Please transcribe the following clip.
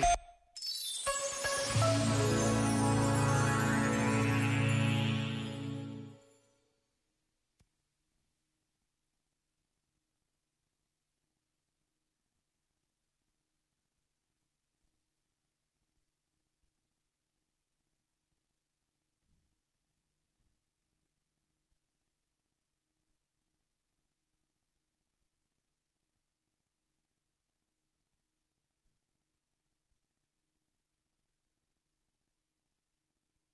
Arte.